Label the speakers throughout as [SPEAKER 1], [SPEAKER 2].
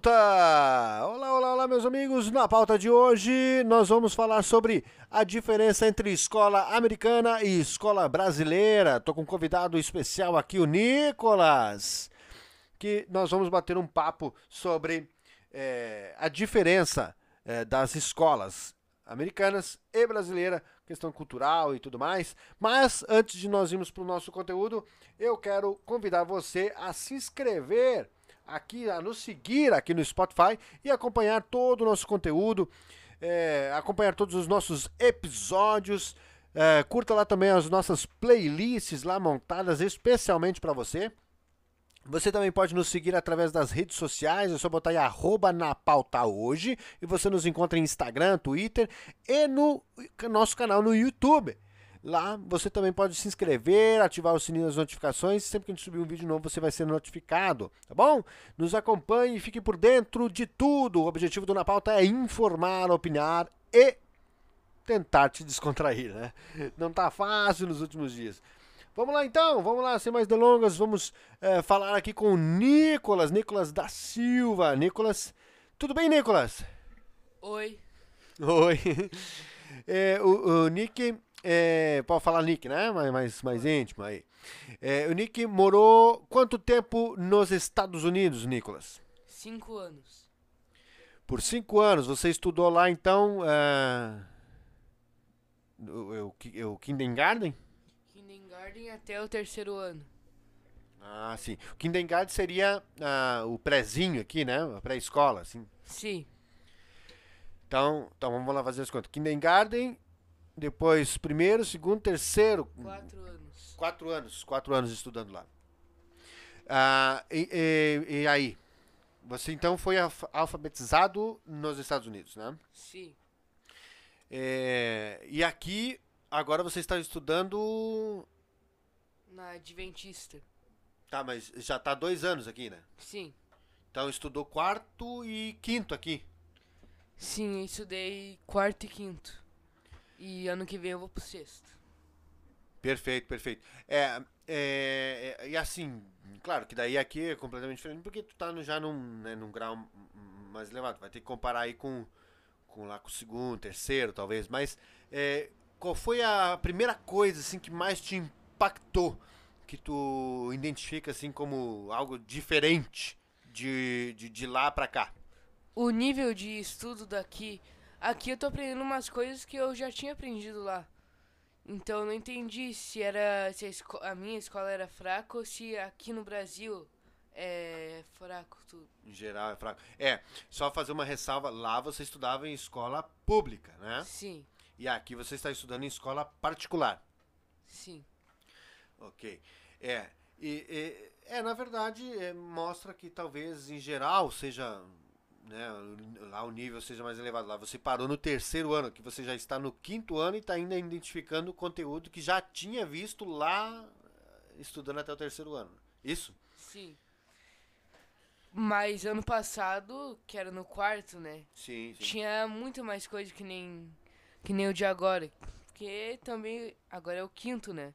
[SPEAKER 1] Pauta! Olá, olá, olá, meus amigos. Na pauta de hoje, nós vamos falar sobre a diferença entre escola americana e escola brasileira. Tô com um convidado especial aqui, o Nicolas, que nós vamos bater um papo sobre é, a diferença é, das escolas americanas e brasileira, questão cultural e tudo mais. Mas antes de nós irmos para o nosso conteúdo, eu quero convidar você a se inscrever aqui, a nos seguir aqui no Spotify e acompanhar todo o nosso conteúdo, é, acompanhar todos os nossos episódios. É, curta lá também as nossas playlists lá montadas especialmente para você. Você também pode nos seguir através das redes sociais, é só botar aí arroba na pauta hoje e você nos encontra em Instagram, Twitter e no nosso canal no YouTube. Lá você também pode se inscrever, ativar o sininho das notificações. Sempre que a gente subir um vídeo novo, você vai ser notificado, tá bom? Nos acompanhe e fique por dentro de tudo. O objetivo do Na Pauta é informar, opinar e tentar te descontrair, né? Não tá fácil nos últimos dias. Vamos lá então, vamos lá, sem mais delongas, vamos é, falar aqui com o Nicolas, Nicolas da Silva. Nicolas, tudo bem, Nicolas?
[SPEAKER 2] Oi.
[SPEAKER 1] Oi. É, o, o Nick é, pode falar Nick, né? Mais, mais, mais íntimo aí. É, o Nick morou quanto tempo nos Estados Unidos, Nicolas?
[SPEAKER 2] Cinco anos.
[SPEAKER 1] Por cinco anos. Você estudou lá, então, é, o, o, o Kindergarten?
[SPEAKER 2] Kindergarten até o terceiro ano.
[SPEAKER 1] Ah, sim. O Kindergarten seria ah, o prézinho aqui, né? A pré-escola, assim.
[SPEAKER 2] Sim.
[SPEAKER 1] Então, então, vamos lá fazer as contas. Kindergarten depois, primeiro, segundo, terceiro.
[SPEAKER 2] Quatro anos.
[SPEAKER 1] Quatro anos. Quatro anos estudando lá. Ah, e, e, e aí? Você então foi alfabetizado nos Estados Unidos, né?
[SPEAKER 2] Sim.
[SPEAKER 1] É, e aqui, agora você está estudando.
[SPEAKER 2] Na Adventista.
[SPEAKER 1] Tá, mas já está dois anos aqui, né?
[SPEAKER 2] Sim.
[SPEAKER 1] Então estudou quarto e quinto aqui.
[SPEAKER 2] Sim, eu estudei quarto e quinto. E ano que vem eu vou pro sexto.
[SPEAKER 1] Perfeito, perfeito. É, é, é, e assim, claro que daí aqui é completamente diferente, porque tu tá no, já num, né, num grau mais elevado. Vai ter que comparar aí com, com lá com o segundo, terceiro, talvez. Mas é, qual foi a primeira coisa assim que mais te impactou? Que tu identifica assim como algo diferente de, de, de lá pra cá?
[SPEAKER 2] O nível de estudo daqui Aqui eu tô aprendendo umas coisas que eu já tinha aprendido lá. Então eu não entendi se era se a, a minha escola era fraca ou se aqui no Brasil é fraco tudo.
[SPEAKER 1] Em geral é fraco. É, só fazer uma ressalva, lá você estudava em escola pública, né?
[SPEAKER 2] Sim.
[SPEAKER 1] E aqui você está estudando em escola particular.
[SPEAKER 2] Sim.
[SPEAKER 1] Ok. É, e, e é na verdade é, mostra que talvez em geral seja né, lá o nível seja mais elevado. Lá você parou no terceiro ano, que você já está no quinto ano e está ainda identificando o conteúdo que já tinha visto lá estudando até o terceiro ano. Isso?
[SPEAKER 2] Sim. Mas ano passado, que era no quarto, né?
[SPEAKER 1] Sim, sim.
[SPEAKER 2] Tinha muito mais coisa que nem que nem o de agora. Porque também agora é o quinto, né?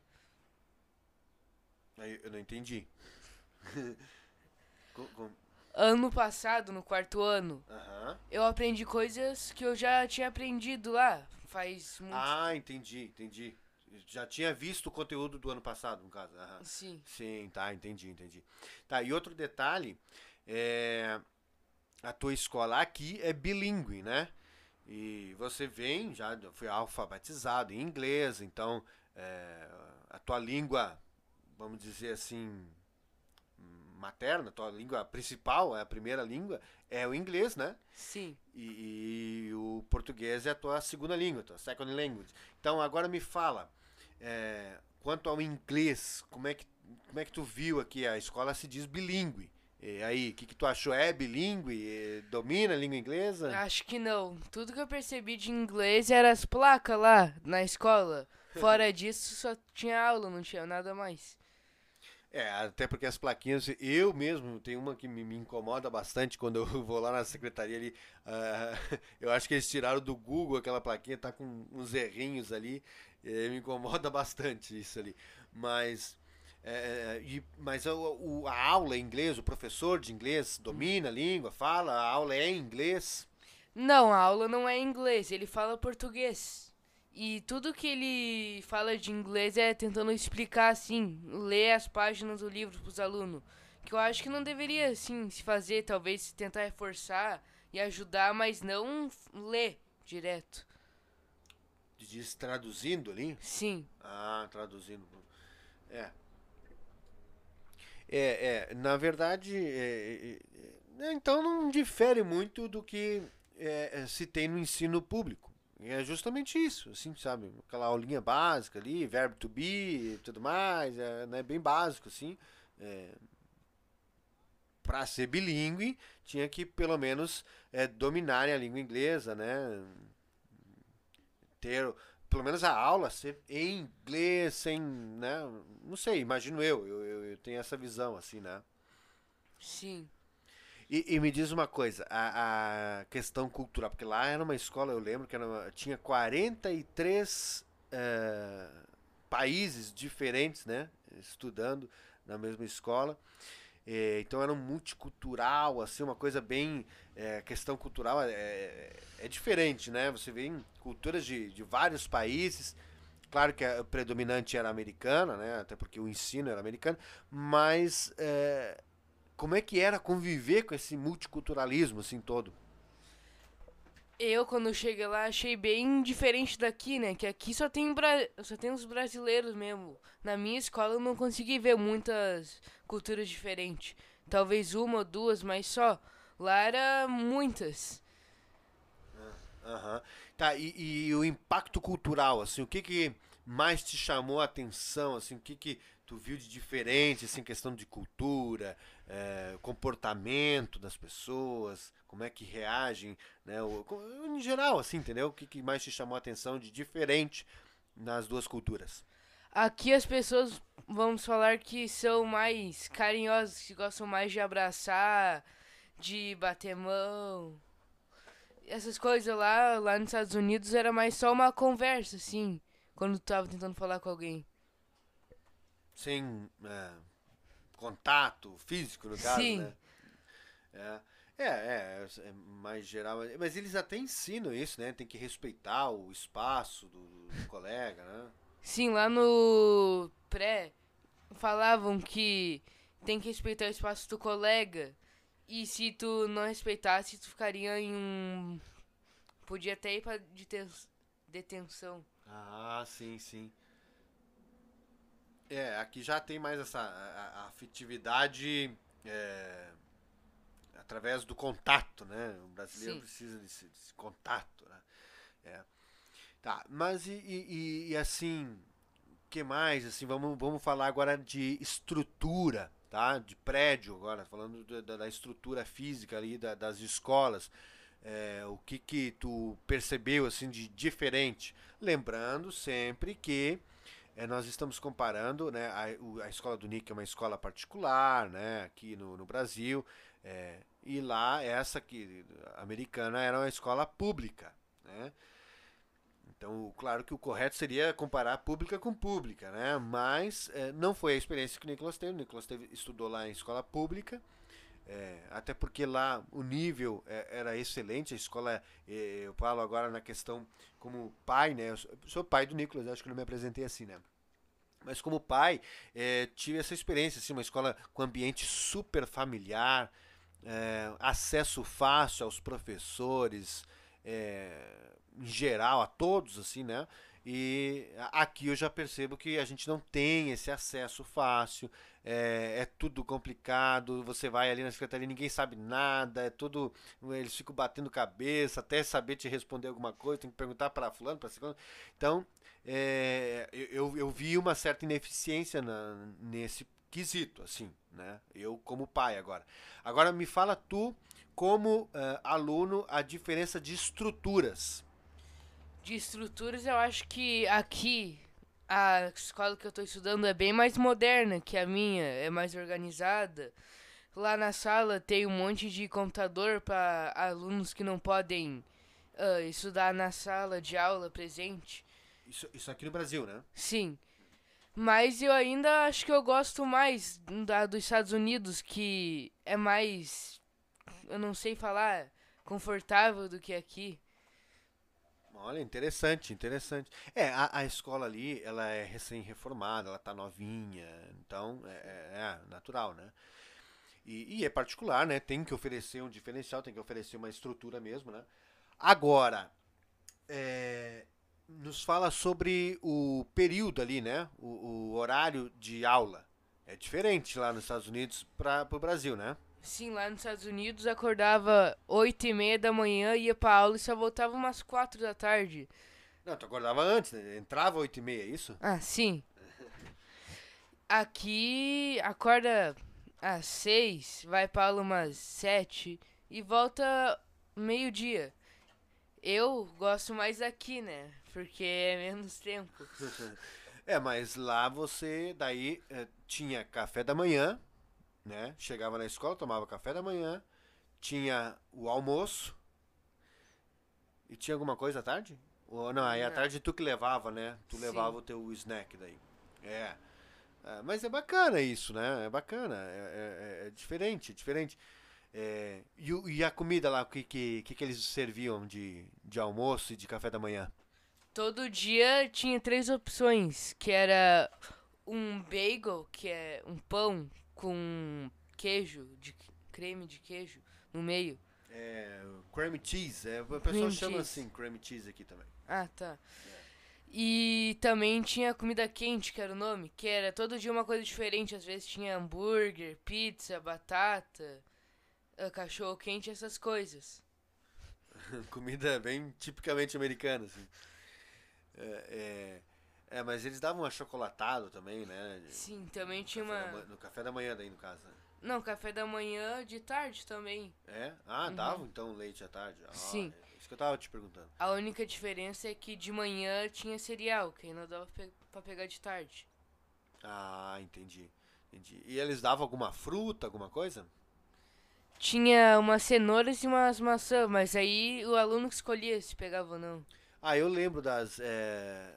[SPEAKER 1] Eu não entendi.
[SPEAKER 2] ano passado, no quarto ano,
[SPEAKER 1] uhum.
[SPEAKER 2] eu aprendi coisas que eu já tinha aprendido lá. Faz muito
[SPEAKER 1] Ah, entendi, entendi. Já tinha visto o conteúdo do ano passado, no caso. Uhum.
[SPEAKER 2] Sim.
[SPEAKER 1] Sim, tá, entendi, entendi. Tá, e outro detalhe, é, a tua escola aqui é bilíngue, né? E você vem, já foi alfabetizado em inglês, então é, a tua língua, vamos dizer assim, materna, tua língua principal, é a primeira língua, é o inglês, né?
[SPEAKER 2] Sim.
[SPEAKER 1] E, e o português é a tua segunda língua, tua second language. Então agora me fala, é, quanto ao inglês, como é que como é que tu viu aqui a escola se diz bilíngue? E aí, o que, que tu achou? É bilíngue? Domina a língua inglesa?
[SPEAKER 2] Acho que não. Tudo que eu percebi de inglês era as placas lá na escola. Fora disso, só tinha aula, não tinha nada mais.
[SPEAKER 1] É, até porque as plaquinhas, eu mesmo, tem uma que me, me incomoda bastante quando eu vou lá na secretaria ali. Uh, eu acho que eles tiraram do Google aquela plaquinha, tá com uns errinhos ali. me incomoda bastante isso ali. Mas É, e, mas o, a aula em inglês, o professor de inglês domina a língua, fala, a aula é em inglês?
[SPEAKER 2] Não, a aula não é em inglês, ele fala português. E tudo que ele fala de inglês é tentando explicar assim, ler as páginas do livro para os alunos. Que eu acho que não deveria assim se fazer, talvez tentar reforçar e ajudar, mas não ler direto.
[SPEAKER 1] Diz traduzindo ali?
[SPEAKER 2] Sim.
[SPEAKER 1] Ah, traduzindo. É. É, é na verdade, é, é, é então não difere muito do que é, é, se tem no ensino público. É justamente isso, assim, sabe? Aquela aulinha básica ali, verbo to be e tudo mais, é né, bem básico, assim. É, para ser bilíngue, tinha que pelo menos é, dominar a língua inglesa, né? Ter pelo menos a aula ser em inglês, sem, né? Não sei, imagino eu, eu, eu tenho essa visão, assim, né?
[SPEAKER 2] Sim.
[SPEAKER 1] E, e, me diz uma coisa, a, a, questão cultural, porque lá era uma escola, eu lembro que uma, tinha 43 é, países diferentes, né? Estudando na mesma escola. É, então era um multicultural, assim, uma coisa bem. É, questão cultural é, é, é diferente, né? Você vê em culturas de, de vários países. Claro que a predominante era americana, né? Até porque o ensino era americano, mas como é que era conviver com esse multiculturalismo assim todo?
[SPEAKER 2] Eu, quando cheguei lá, achei bem diferente daqui, né? Que aqui só tem, bra... só tem os brasileiros mesmo. Na minha escola eu não consegui ver muitas culturas diferentes. Talvez uma ou duas, mas só. Lá era muitas.
[SPEAKER 1] Aham. Uhum. Tá, e, e, o impacto cultural, assim, o que que mais te chamou a atenção, assim, o que que tu viu de diferente, assim, questão de cultura, é, comportamento das pessoas, como é que reagem, né? O, em geral, assim, entendeu? O que, que mais te chamou a atenção de diferente nas duas culturas?
[SPEAKER 2] Aqui as pessoas, vamos falar que são mais carinhosas, que gostam mais de abraçar, de bater mão. Essas coisas lá, lá nos Estados Unidos era mais só uma conversa, assim, quando tu tava tentando falar com alguém
[SPEAKER 1] sem é, contato físico, no caso, Sim. né? É. É, é, é, mais geral. Mas eles até ensinam isso, né? Tem que respeitar o espaço do, do colega, né?
[SPEAKER 2] Sim, lá no pré falavam que tem que respeitar o espaço do colega. E se tu não respeitasse, tu ficaria em um. Podia até ir pra detenção.
[SPEAKER 1] Ah, sim, sim. É, aqui já tem mais essa a, a afetividade é, através do contato, né? O brasileiro Sim. precisa desse, desse, contato, né? É. Tá, mas e, e, e assim, que mais? Assim, vamos, vamos falar agora de estrutura, tá? De prédio agora, falando da, da estrutura física ali da, das escolas. É, o que que tu percebeu assim de diferente? Lembrando sempre que é, nós estamos comparando, né, a, a escola do Nick é uma escola particular, né, aqui no, no Brasil, é, e lá essa que americana era uma escola pública, né? Então, claro que o correto seria comparar pública com pública, né? Mas é, não foi a experiência que o Nicolas teve. O Nicolas teve, estudou lá em escola pública, é, até porque lá o nível é, era excelente. A escola, é, eu falo agora na questão como pai, né? Eu sou, pai do Nicolas, acho que não me apresentei assim, né? Mas como pai, é, tive essa experiência, assim, uma escola com ambiente super familiar, é, acesso fácil aos professores, é, em geral, a todos, assim, né? E aqui eu já percebo que a gente não tem esse acesso fácil, é, é, tudo complicado. Você vai ali na secretaria, ninguém sabe nada, é tudo. Eles ficam batendo cabeça até saber te responder alguma coisa, tem que perguntar para fulano, para ciclano. Então, é, eu, eu vi uma certa ineficiência na, nesse quesito, assim, né? Eu como pai agora. Agora me fala tu, como uh, aluno, a diferença de estruturas.
[SPEAKER 2] De estruturas, eu acho que aqui a escola que eu estou estudando é bem mais moderna que a minha, é mais organizada. Lá na sala tem um monte de computador para alunos que não podem uh, estudar na sala de aula presente.
[SPEAKER 1] Isso, isso aqui no Brasil, né?
[SPEAKER 2] Sim. Mas eu ainda acho que eu gosto mais da dos Estados Unidos, que é mais. Eu não sei falar. Confortável do que aqui.
[SPEAKER 1] Olha, interessante, interessante. É, a, a escola ali, ela é recém-reformada, ela tá novinha, então é, é, é natural, né? E, e, é particular, né? Tem que oferecer um diferencial, tem que oferecer uma estrutura mesmo, né? Agora, é, nos fala sobre o período ali, né? O, o, horário de aula. É diferente lá nos Estados Unidos para o Brasil, né?
[SPEAKER 2] Sim, lá nos Estados Unidos acordava 8 e meia da manhã, ia pra aula e só voltava umas 4 da tarde.
[SPEAKER 1] Não, tu acordava antes, né? Entrava 8 e meia, é isso?
[SPEAKER 2] Ah, sim. Aqui acorda às 6, vai pra aula umas 7 e volta meio-dia. Eu gosto mais aqui, né? Porque é menos tempo.
[SPEAKER 1] é, mas lá você daí é, tinha café da manhã, né? Chegava na escola, tomava café da manhã, tinha o almoço e tinha alguma coisa à tarde? Ou não, aí à tarde tu que levava, né? Tu Sim. levava o teu snack daí. É. é. Mas é bacana isso, né? É bacana. É, é, é diferente, é diferente. É, e, e, a comida lá, o que, que, que, eles serviam de, de almoço e de café da manhã?
[SPEAKER 2] Todo dia tinha três opções, que era um bagel, que é um pão com queijo, de creme de queijo no meio.
[SPEAKER 1] É, cream cheese, é, a pessoa chama cheese. assim, cream cheese aqui também.
[SPEAKER 2] Ah, tá. É. E também tinha comida quente, que era o nome, que era todo dia uma coisa diferente. Às vezes tinha hambúrguer, pizza, batata, ah, cachorro quente, essas coisas.
[SPEAKER 1] comida bem tipicamente americana, assim. É, é, é, mas eles davam achocolatado também, né?
[SPEAKER 2] Sim, também tinha uma.
[SPEAKER 1] no café da manhã daí, no caso. Né?
[SPEAKER 2] Não, café da manhã de tarde também.
[SPEAKER 1] É? Ah, uhum. davam então leite à tarde? Ah,
[SPEAKER 2] Sim.
[SPEAKER 1] É isso que eu tava te perguntando.
[SPEAKER 2] A única diferença é que de manhã tinha cereal, que ainda dava pe pra pegar de tarde.
[SPEAKER 1] Ah, entendi. entendi. E eles davam alguma fruta, alguma coisa?
[SPEAKER 2] Tinha umas cenouras e umas maçãs, mas aí o aluno que escolhia se pegava ou não.
[SPEAKER 1] Ah, eu lembro das é,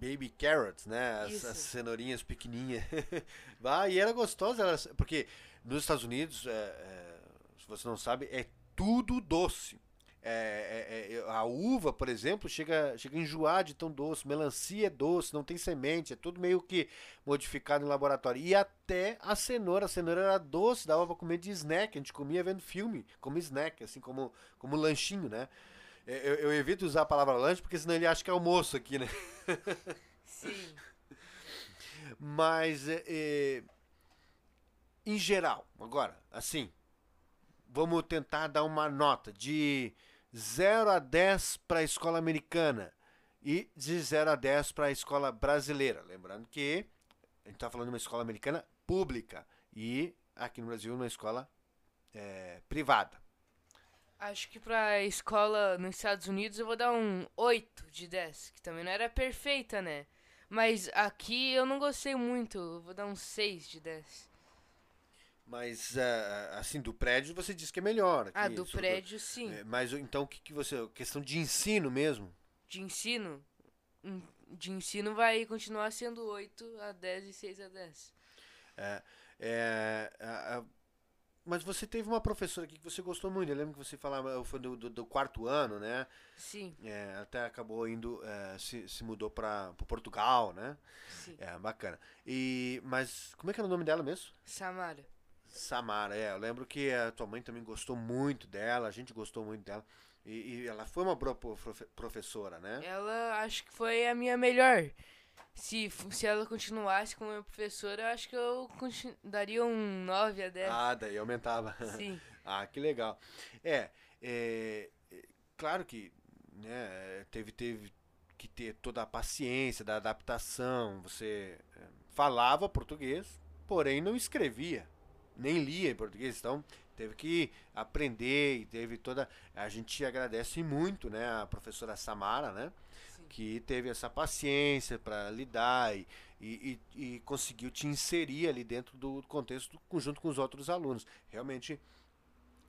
[SPEAKER 1] baby carrots, né? As, as cenourinhas pequenininhas. ah, e era gostosa, porque nos Estados Unidos, é, é, se você não sabe, é tudo doce. É, é, é, a uva, por exemplo, chega, chega a enjoar de tão doce. Melancia é doce, não tem semente, é tudo meio que modificado em laboratório. E até a cenoura, a cenoura era doce, dava para comer de snack. A gente comia vendo filme, como snack, assim como, como lanchinho, né? Eu, eu, evito usar a palavra lanche porque senão ele acha que é almoço aqui, né?
[SPEAKER 2] Sim.
[SPEAKER 1] Mas, é, é, em geral, agora, assim, vamos tentar dar uma nota de 0 a 10 para a escola americana e de 0 a 10 para a escola brasileira. Lembrando que a gente está falando de uma escola americana pública e aqui no Brasil uma escola é, privada.
[SPEAKER 2] Acho que pra escola nos Estados Unidos eu vou dar um 8 de 10, que também não era perfeita, né? Mas aqui eu não gostei muito, eu vou dar um 6 de 10.
[SPEAKER 1] Mas, uh, assim, do prédio você diz que é melhor. Aqui,
[SPEAKER 2] ah, do prédio sim.
[SPEAKER 1] É, mas então o que, que você. Questão de ensino mesmo?
[SPEAKER 2] De ensino? Hum, de ensino vai continuar sendo 8 a 10 e 6 a 10.
[SPEAKER 1] É, é, a, a, mas você teve uma professora aqui que você gostou muito. Eu lembro que você falava foi do, do, do quarto ano, né?
[SPEAKER 2] Sim.
[SPEAKER 1] É, até acabou indo, é, se, se mudou para Portugal, né?
[SPEAKER 2] Sim.
[SPEAKER 1] É, bacana. E, mas como é que era o nome dela mesmo?
[SPEAKER 2] Samara.
[SPEAKER 1] Samara, é. Eu lembro que a tua mãe também gostou muito dela, a gente gostou muito dela. E, e ela foi uma boa professora, né?
[SPEAKER 2] Ela acho que foi a minha melhor se, se ela continuasse como minha professora, eu acho que eu daria um 9 a 10.
[SPEAKER 1] Ah, daí aumentava.
[SPEAKER 2] Sim.
[SPEAKER 1] ah, que legal. É, é, é, claro que né, teve, teve que ter toda a paciência da adaptação. Você é, falava português, porém não escrevia, nem lia em português. Então teve que aprender e teve toda. A gente agradece muito, né, a professora Samara, né? Que teve essa paciência para lidar e, e, e, conseguiu te inserir ali dentro do contexto junto com os outros alunos. Realmente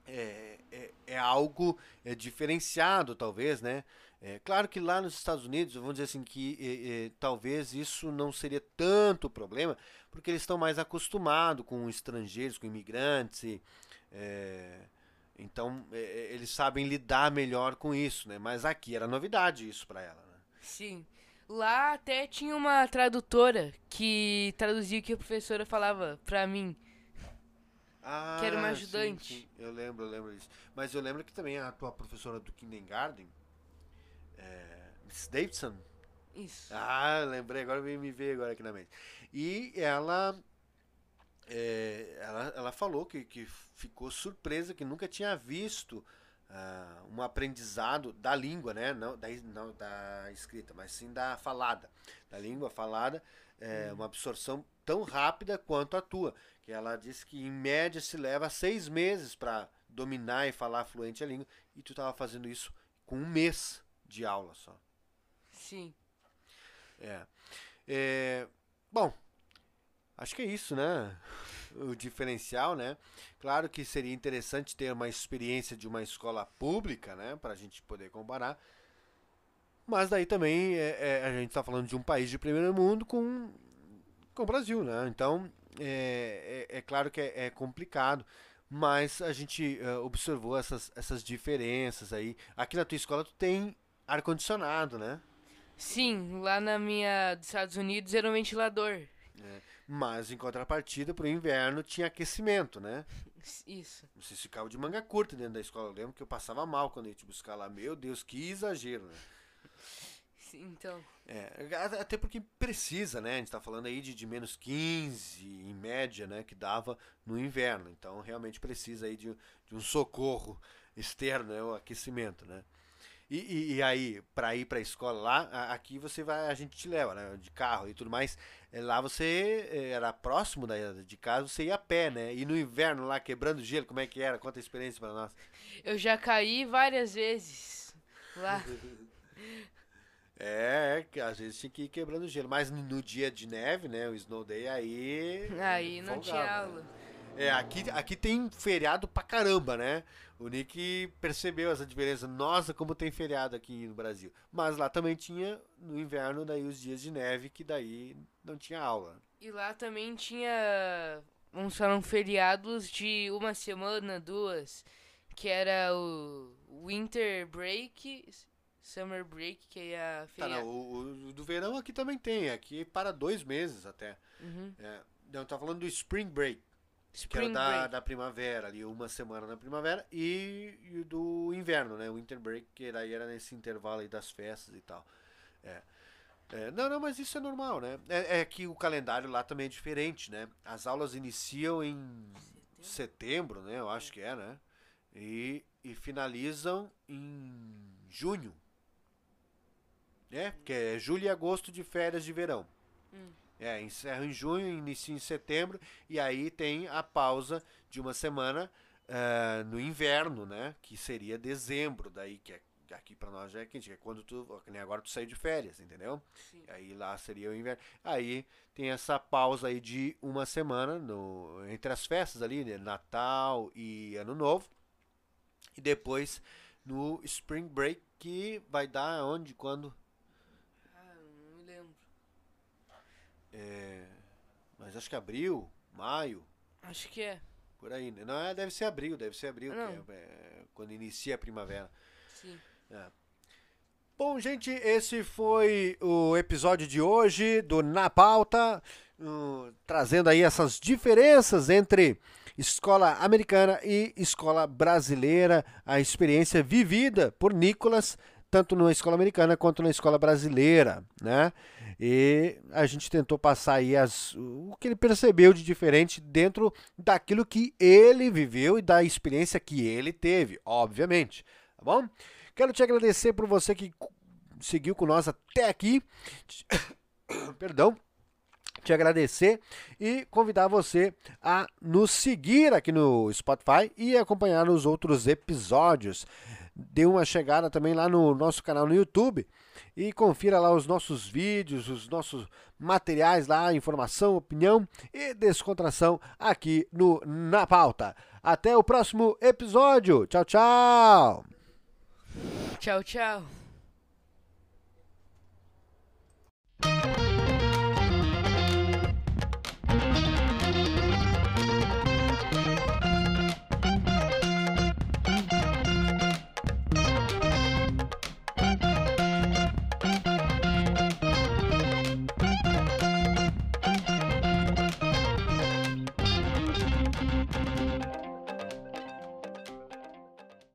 [SPEAKER 1] é, é, é algo é, diferenciado, talvez, né? É, claro que lá nos Estados Unidos, vamos dizer assim, que é, é, talvez isso não seria tanto problema, porque eles estão mais acostumados com estrangeiros, com imigrantes, e, é, então eles sabem lidar melhor com isso, né? Mas aqui era novidade isso para ela.
[SPEAKER 2] Sim. Lá até tinha uma tradutora que traduzia o que a professora falava pra mim.
[SPEAKER 1] Ah,
[SPEAKER 2] que era uma ajudante.
[SPEAKER 1] Sim, sim. Eu lembro, eu lembro disso. Mas eu lembro que também a tua professora do kindergarten, é, Miss Davidson.
[SPEAKER 2] Isso.
[SPEAKER 1] Ah, lembrei, agora veio me ver agora aqui na mente. E ela, é, ela, ela falou que, que ficou surpresa, que nunca tinha visto uh, um aprendizado da língua, né? Não da, não da escrita, mas sim da falada. Da língua falada, é, hum. uma absorção tão rápida quanto a tua. Que ela disse que em média se leva seis meses para dominar e falar fluente a língua, e tu estava fazendo isso com um mês de aula só.
[SPEAKER 2] Sim.
[SPEAKER 1] É. é. Bom, acho que é isso, né? O diferencial, né? Claro que seria interessante ter uma experiência de uma escola pública, né? Para a gente poder comparar. Mas daí também é, é, a gente está falando de um país de primeiro mundo com com o Brasil, né? Então, é, é, é claro que é, é, complicado, mas a gente uh, observou essas, essas diferenças aí. Aqui na tua escola tu tem ar-condicionado, né?
[SPEAKER 2] Sim, lá na minha dos Estados Unidos era um ventilador.
[SPEAKER 1] É, mas em contrapartida, para o inverno tinha aquecimento, né?
[SPEAKER 2] Isso.
[SPEAKER 1] Vocês ficavam de manga curta dentro da escola. Eu lembro que eu passava mal quando eu ia te buscar lá. Meu Deus, que exagero, né?
[SPEAKER 2] Então.
[SPEAKER 1] É, até porque precisa, né? A gente está falando aí de, de menos 15 em média, né? Que dava no inverno. Então realmente precisa aí de, de um socorro externo, né? O aquecimento, né? E, e, e aí, para ir para a escola lá, aqui você vai, a gente te leva, né? De carro e tudo mais. É, lá você é, era próximo da, de casa, você ia a pé, né? E no inverno lá, quebrando gelo, como é que era? Conta a experiência para nós.
[SPEAKER 2] Eu já caí várias vezes lá.
[SPEAKER 1] É, que às vezes tinha que ir quebrando gelo. Mas no, no dia de neve, né? O Snow Day aí.
[SPEAKER 2] Aí não folgava, tinha né? aula. Né?
[SPEAKER 1] É, aqui, aqui tem feriado pra caramba, né? O Nick percebeu essa diferença. Nossa, como tem feriado aqui no Brasil. Mas lá também tinha, no inverno, daí os dias de neve, que daí não tinha aula.
[SPEAKER 2] E lá também tinha, vamos falar, feriados de uma semana, duas, que era o Winter Break Summer Break, que é a
[SPEAKER 1] feria... Tá, não, o, o, do verão aqui também tem, aqui para dois meses até.
[SPEAKER 2] Uhum.
[SPEAKER 1] É, não, tá falando do Spring Break. Spring que era da, da primavera, ali, uma semana na primavera, e, e do inverno, né? O Winter Break, que daí era nesse intervalo aí das festas e tal. É. É, não, não, mas isso é normal, né? É, é, que o calendário lá também é diferente, né? As aulas iniciam em setembro, setembro né? Eu acho que é, né? E, e finalizam em junho, é, porque é julho e agosto de férias de verão. Hum. É, encerra em junho, inicia em setembro, e aí tem a pausa de uma semana uh, no inverno, né? Que seria dezembro, daí que é, aqui para nós já é quente, que é quando tu, nem agora tu saiu de férias, entendeu?
[SPEAKER 2] Sim.
[SPEAKER 1] Aí lá seria o inverno. Aí tem essa pausa aí de uma semana no, entre as festas ali, né? Natal e Ano Novo. E depois no Spring Break, que vai dar onde, quando? É, mas acho que abril, maio.
[SPEAKER 2] Acho que é.
[SPEAKER 1] Por aí, né? Não, é, deve ser abril, deve ser abril, é, é, quando inicia a primavera.
[SPEAKER 2] Sim.
[SPEAKER 1] É. Bom, gente, esse foi o episódio de hoje do Na Pauta, uh, trazendo aí essas diferenças entre escola americana e escola brasileira, a experiência vivida por Nicolas, tanto na escola americana quanto na escola brasileira, né? E a gente tentou passar aí as, o que ele percebeu de diferente dentro daquilo que ele viveu e da experiência que ele teve, obviamente. Tá bom? Quero te agradecer por você que seguiu com nós até aqui. Perdão te agradecer e convidar você a nos seguir aqui no Spotify e acompanhar os outros episódios. Dê uma chegada também lá no nosso canal no YouTube e confira lá os nossos vídeos, os nossos materiais lá, informação, opinião e descontração aqui no Na Pauta. Até o próximo episódio. Tchau, tchau.
[SPEAKER 2] Tchau, tchau.